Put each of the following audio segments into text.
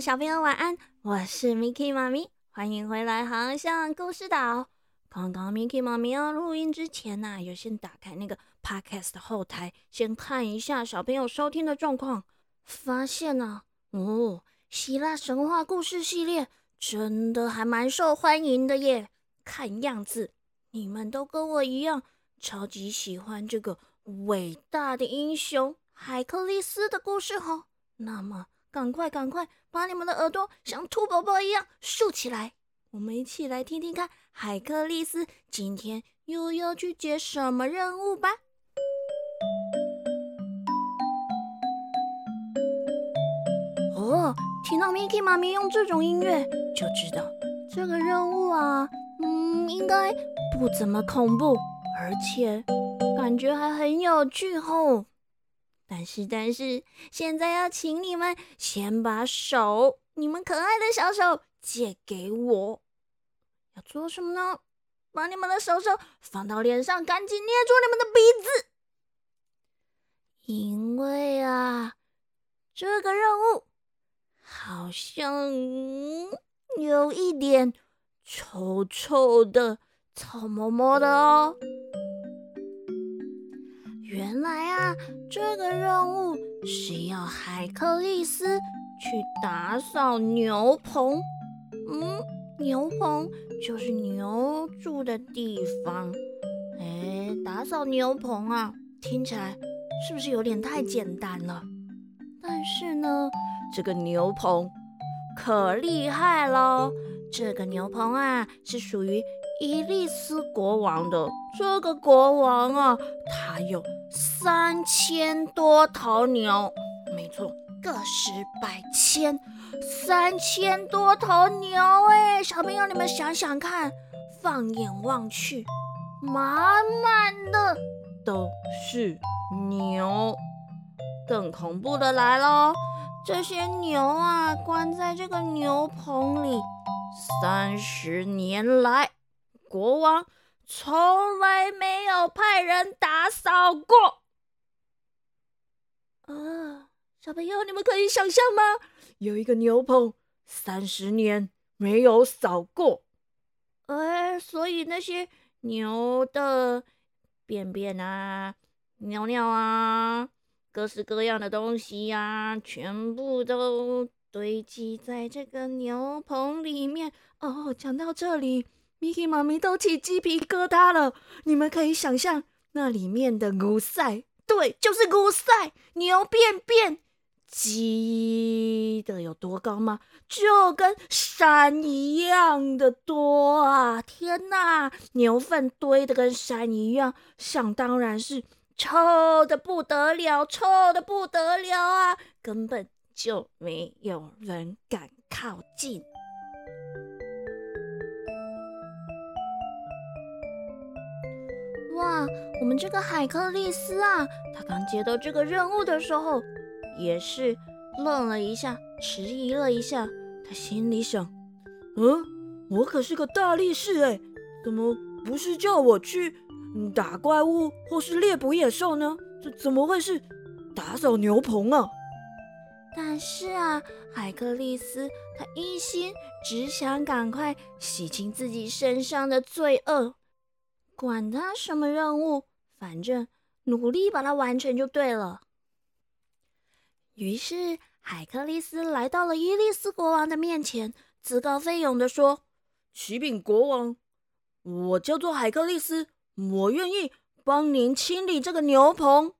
小朋友晚安，我是 Miki 妈咪，欢迎回来航向故事岛。刚刚 Miki 妈咪要录音之前呢，有先打开那个 Podcast 的后台，先看一下小朋友收听的状况，发现呢，哦，希腊神话故事系列真的还蛮受欢迎的耶。看样子你们都跟我一样，超级喜欢这个伟大的英雄海克力斯的故事哦。那么，赶快赶快把你们的耳朵像兔宝宝一样竖起来，我们一起来听听看海克力斯今天又要去接什么任务吧。哦，听到 Miki 妈咪用这种音乐，就知道这个任务啊，嗯，应该不怎么恐怖，而且感觉还很有趣哦。但是，但是，现在要请你们先把手，你们可爱的小手借给我。要做什么呢？把你们的手手放到脸上，赶紧捏住你们的鼻子。因为啊，这个任务好像有一点臭臭的、臭摸摸的哦。原来啊，这个任务是要海克利斯去打扫牛棚。嗯，牛棚就是牛住的地方。哎，打扫牛棚啊，听起来是不是有点太简单了？但是呢，这个牛棚可厉害喽！这个牛棚啊，是属于伊利斯国王的。这个国王啊，他有。三千多头牛，没错，个十百千，三千多头牛哎！小朋友，你们想想看，放眼望去，满满的都是牛。更恐怖的来喽，这些牛啊，关在这个牛棚里三十年来，国王。从来没有派人打扫过啊！小朋友，你们可以想象吗？有一个牛棚三十年没有扫过，哎，所以那些牛的便便啊、尿尿啊、各式各样的东西呀，全部都堆积在这个牛棚里面。哦，讲到这里。Miki 妈咪都起鸡皮疙瘩了，你们可以想象那里面的牛塞，对，就是牛塞，牛便便积的有多高吗？就跟山一样的多啊！天哪，牛粪堆的跟山一样，想当然是臭的不得了，臭的不得了啊！根本就没有人敢靠近。哇，我们这个海克力斯啊，他刚接到这个任务的时候，也是愣了一下，迟疑了一下。他心里想：嗯，我可是个大力士哎，怎么不是叫我去打怪物或是猎捕野兽呢？这怎么会是打扫牛棚啊？但是啊，海克利斯他一心只想赶快洗清自己身上的罪恶。管他什么任务，反正努力把它完成就对了。于是海克力斯来到了伊利斯国王的面前，自告奋勇的说：“启禀国王，我叫做海克力斯，我愿意帮您清理这个牛棚。”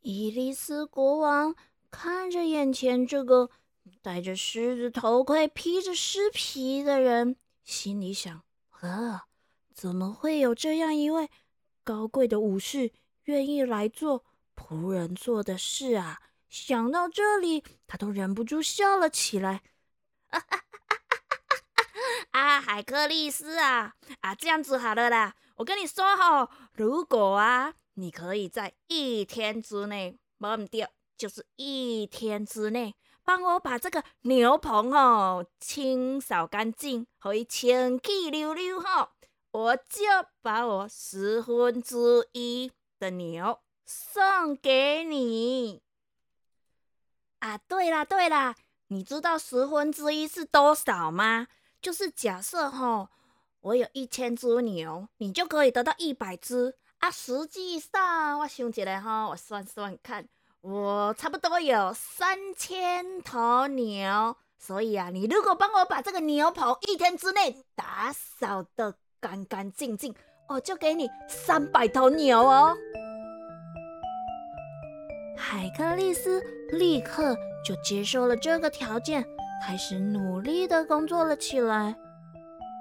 伊利斯国王看着眼前这个戴着狮子头盔、披着狮皮的人，心里想：“呵。”怎么会有这样一位高贵的武士愿意来做仆人做的事啊？想到这里，他都忍不住笑了起来。啊，海克力斯啊，啊，这样子好了啦。我跟你说哈，如果啊，你可以在一天之内，忘掉，就是一天之内，帮我把这个牛棚哦清扫干净，可以清气溜溜哈。我就把我十分之一的牛送给你啊，对啦对啦，你知道十分之一是多少吗？就是假设哈，我有一千只牛，你就可以得到一百只啊。实际上，我想起来哈，我算算看，我差不多有三千头牛。所以啊，你如果帮我把这个牛棚一天之内打扫的干干净净，我就给你三百头牛哦。海克利斯立刻就接受了这个条件，开始努力的工作了起来。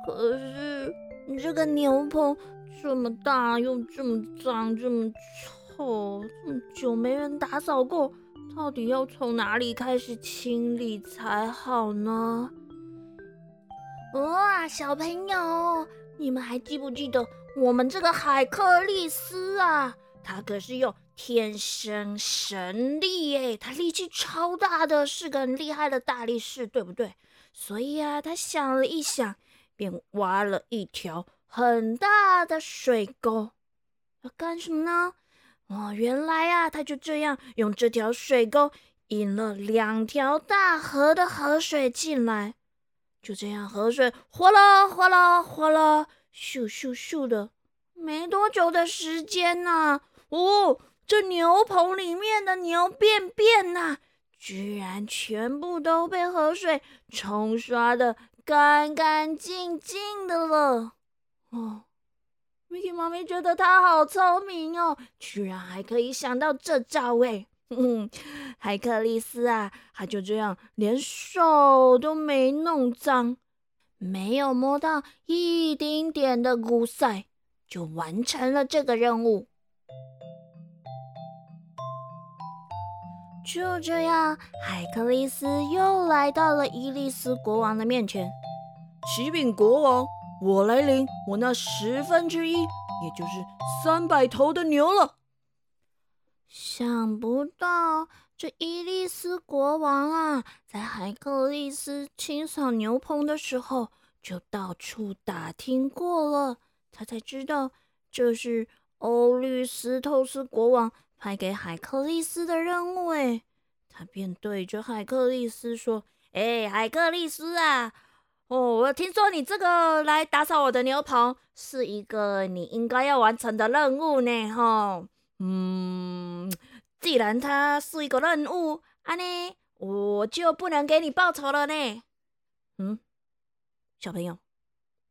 可是这个牛棚这么大，又这么脏，这么臭，这么久没人打扫过。到底要从哪里开始清理才好呢？哇，小朋友，你们还记不记得我们这个海克利斯啊？他可是有天生神力诶，他力气超大的，是个很厉害的大力士，对不对？所以啊，他想了一想，便挖了一条很大的水沟，要干什么呢？哦，原来啊，他就这样用这条水沟引了两条大河的河水进来，就这样河水哗啦哗啦哗啦，咻咻咻的，没多久的时间呐，哦，这牛棚里面的牛便便呐，居然全部都被河水冲刷的干干净净的了，哦。Mickey 妈咪觉得他好聪明哦，居然还可以想到这招哎！嗯海克利斯啊，他就这样连手都没弄脏，没有摸到一丁点的污塞，就完成了这个任务。就这样，海克利斯又来到了伊利斯国王的面前。启禀国王。我来领我那十分之一，也就是三百头的牛了。想不到这伊利斯国王啊，在海克利斯清扫牛棚的时候，就到处打听过了，他才知道这是欧律斯透斯国王派给海克利斯的任务。哎，他便对着海克利斯说：“哎，海克利斯啊！”哦，我听说你这个来打扫我的牛棚是一个你应该要完成的任务呢，哈。嗯，既然他是一个任务，安呢，我就不能给你报酬了呢。嗯，小朋友，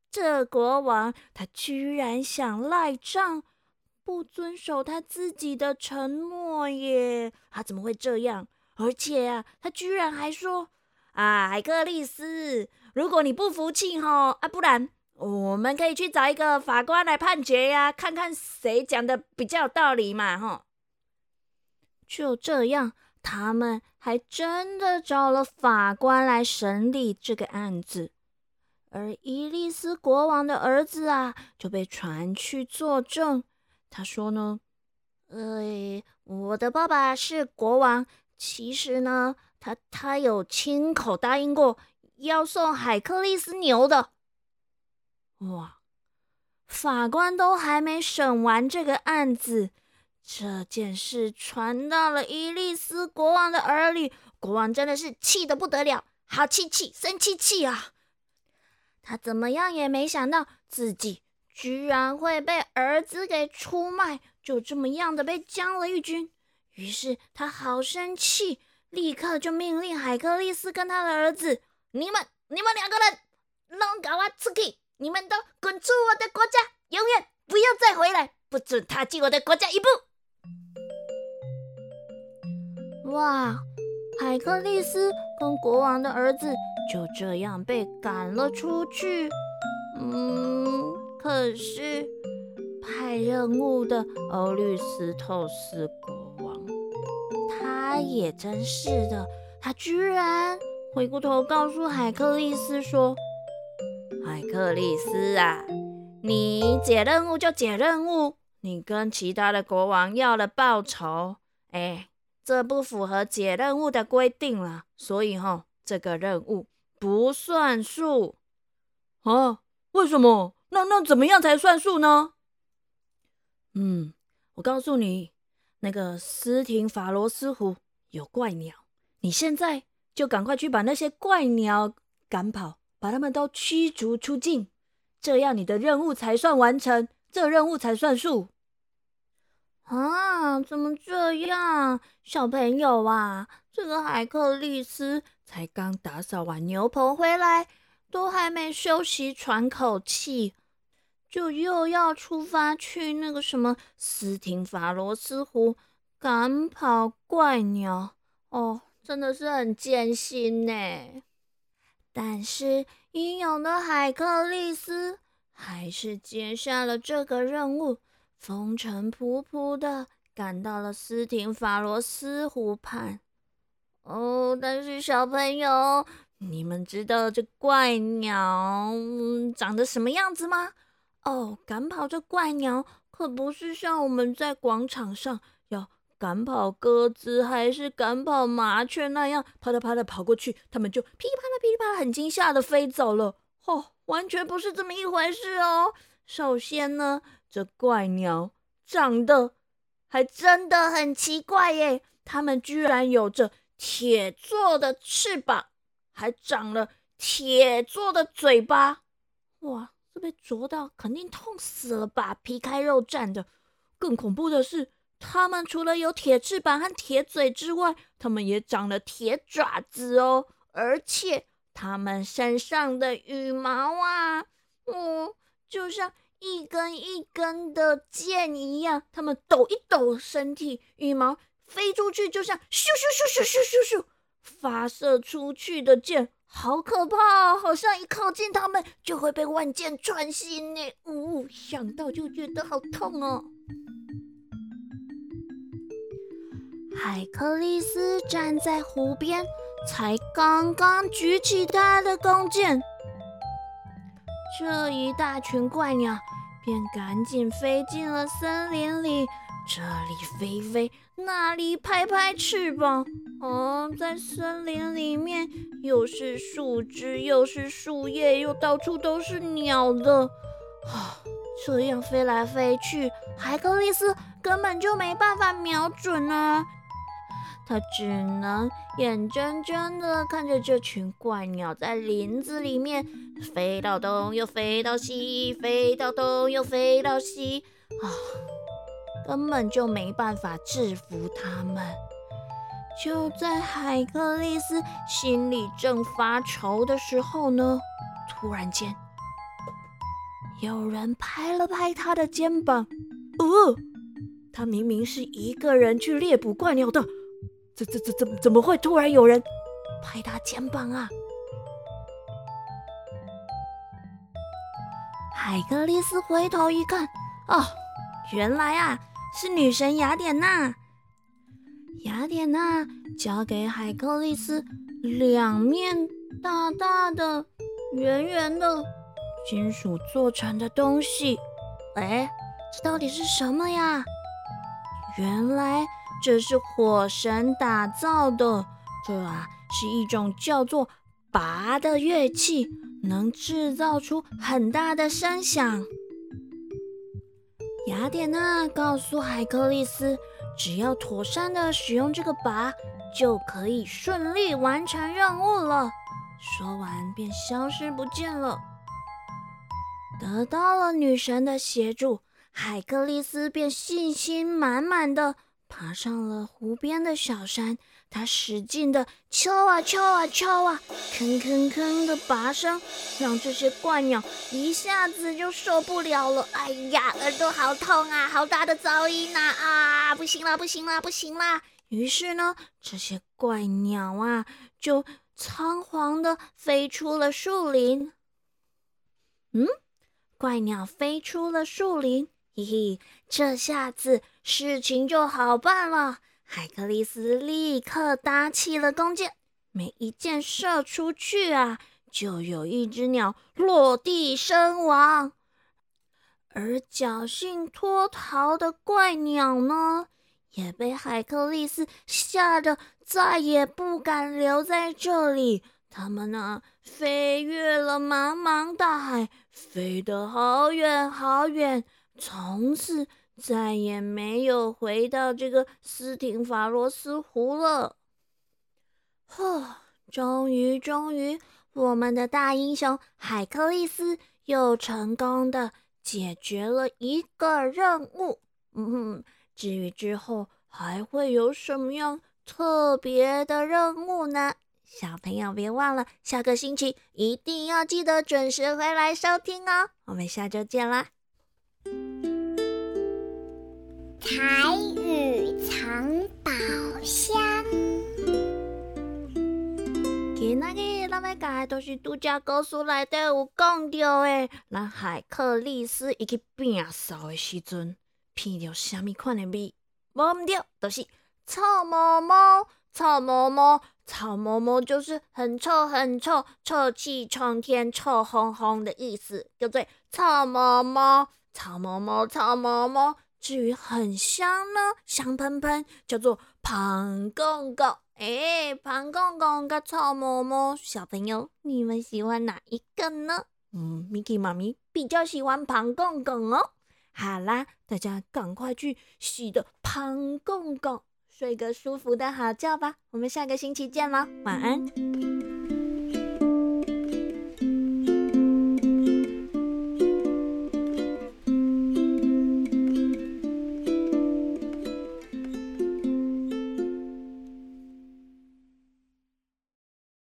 这国王他居然想赖账，不遵守他自己的承诺耶？他怎么会这样？而且啊，他居然还说啊，海克利斯。如果你不服气哈啊，不然我们可以去找一个法官来判决呀，看看谁讲的比较有道理嘛哈。就这样，他们还真的找了法官来审理这个案子，而伊利斯国王的儿子啊就被传去作证。他说呢，呃，我的爸爸是国王，其实呢，他他有亲口答应过。要送海克利斯牛的，哇！法官都还没审完这个案子，这件事传到了伊利斯国王的耳里，国王真的是气得不得了，好气气，生气气啊！他怎么样也没想到自己居然会被儿子给出卖，就这么样的被将了一军。于是他好生气，立刻就命令海克利斯跟他的儿子。你们，你们两个人，弄搞我出去！你们都滚出我的国家，永远不要再回来，不准踏进我的国家一步！哇，海克利斯跟国王的儿子就这样被赶了出去。嗯，可是派任务的欧律斯透斯国王，他也真是的，他居然。回过头告诉海克利斯说：“海克利斯啊，你解任务就解任务，你跟其他的国王要了报酬，哎，这不符合解任务的规定了，所以哈，这个任务不算数。啊？为什么？那那怎么样才算数呢？嗯，我告诉你，那个斯廷法罗斯湖有怪鸟。”你现在就赶快去把那些怪鸟赶跑，把他们都驱逐出境，这样你的任务才算完成，这任务才算数。啊，怎么这样，小朋友啊？这个海克利斯才刚打扫完牛棚回来，都还没休息喘口气，就又要出发去那个什么斯廷法罗斯湖赶跑怪鸟哦，真的是很艰辛呢。但是英勇的海克利斯还是接下了这个任务。风尘仆仆的赶到了斯廷法罗斯湖畔。哦，但是小朋友，你们知道这怪鸟长得什么样子吗？哦，赶跑这怪鸟可不是像我们在广场上赶跑鸽子还是赶跑麻雀那样，啪嗒啪嗒跑过去，它们就噼里啪啦噼里啪啦很惊吓的飞走了。哦，完全不是这么一回事哦。首先呢。这怪鸟长得还真的很奇怪耶！它们居然有着铁做的翅膀，还长了铁做的嘴巴。哇，这被啄到肯定痛死了吧？皮开肉绽的。更恐怖的是，它们除了有铁翅膀和铁嘴之外，它们也长了铁爪子哦。而且它们身上的羽毛啊，哦，就像……一根一根的箭一样，它们抖一抖身体，羽毛飞出去，就像咻咻咻咻咻咻咻发射出去的箭，好可怕！好像一靠近它们就会被万箭穿心呢。呜，想到就觉得好痛哦。海克利斯站在湖边，才刚刚举起他的弓箭。这一大群怪鸟便赶紧飞进了森林里，这里飞飞，那里拍拍翅膀。哦，在森林里面，又是树枝，又是树叶，又到处都是鸟的。啊，这样飞来飞去，海格力斯根本就没办法瞄准啊。他只能眼睁睁地看着这群怪鸟在林子里面飞到东又飞到西，飞到东又飞到西，啊，根本就没办法制服他们。就在海克利斯心里正发愁的时候呢，突然间有人拍了拍他的肩膀。哦，他明明是一个人去猎捕怪鸟的。这这这怎怎么会突然有人拍他肩膀啊？海格力斯回头一看，哦，原来啊是女神雅典娜。雅典娜交给海格力斯两面大大的、圆圆的金属做成的东西。哎，这到底是什么呀？原来。这是火神打造的，这啊是一种叫做拔的乐器，能制造出很大的声响。雅典娜告诉海克利斯，只要妥善的使用这个拔，就可以顺利完成任务了。说完便消失不见了。得到了女神的协助，海克利斯便信心满满的。爬上了湖边的小山，他使劲的敲啊敲啊敲啊，吭吭吭的拔声，让这些怪鸟一下子就受不了了。哎呀，耳朵好痛啊，好大的噪音呐！啊，不行了，不行了，不行啦！于是呢，这些怪鸟啊，就仓皇的飞出了树林。嗯，怪鸟飞出了树林。嘿嘿，这下子事情就好办了。海克利斯立刻搭起了弓箭，每一箭射出去啊，就有一只鸟落地身亡。而侥幸脱逃的怪鸟呢，也被海克利斯吓得再也不敢留在这里。他们呢，飞越了茫茫大海，飞得好远好远。从此再也没有回到这个斯廷法罗斯湖了。呵，终于，终于，我们的大英雄海克利斯又成功的解决了一个任务。嗯，至于之后还会有什么样特别的任务呢？小朋友别忘了，下个星期一定要记得准时回来收听哦。我们下周见啦！彩雨藏宝箱。今仔日咱要讲的都是度假故事内底有讲到的，咱海克力斯伊去变扫的时阵，闻到虾米款的味？无毋对，就是臭毛毛，臭毛毛，臭毛毛就是很臭很臭，臭气冲天，臭烘烘的意思，叫做臭毛毛，臭毛毛，臭毛毛。至于很香呢，香喷喷，叫做胖公公。哎，胖公公跟臭毛毛，小朋友，你们喜欢哪一个呢？嗯，Miki 妈咪比较喜欢胖公公哦。好啦，大家赶快去洗的胖公公，睡个舒服的好觉吧。我们下个星期见喽，晚安。